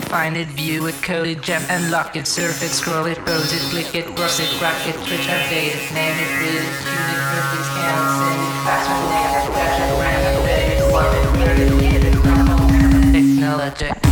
it, find it, view it, code it, gem and lock it, surf it, scroll it, pose it, click it, cross it, rock it, twitch, update it, name it, read it, tune it, perfect, scan it, send it, name it, dash it, ram it, edit it, swap it, learn it, hit it,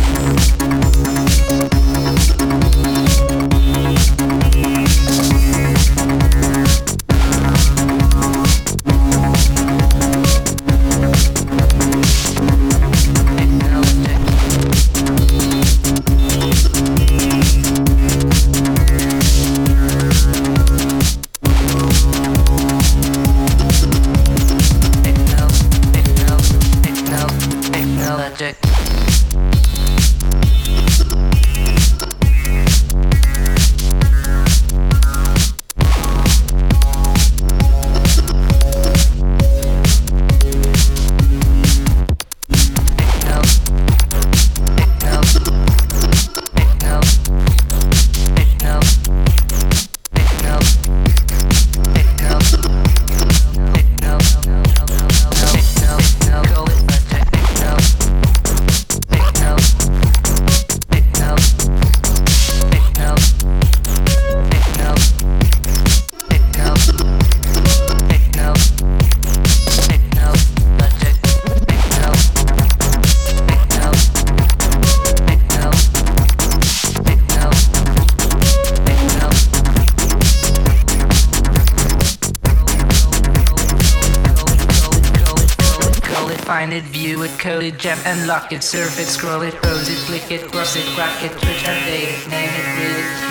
gem and lock it, surf it, scroll it, pose it, click it, cross it, crack it, twitch, update it, name it, read it,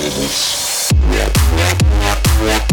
yeah yeah yeah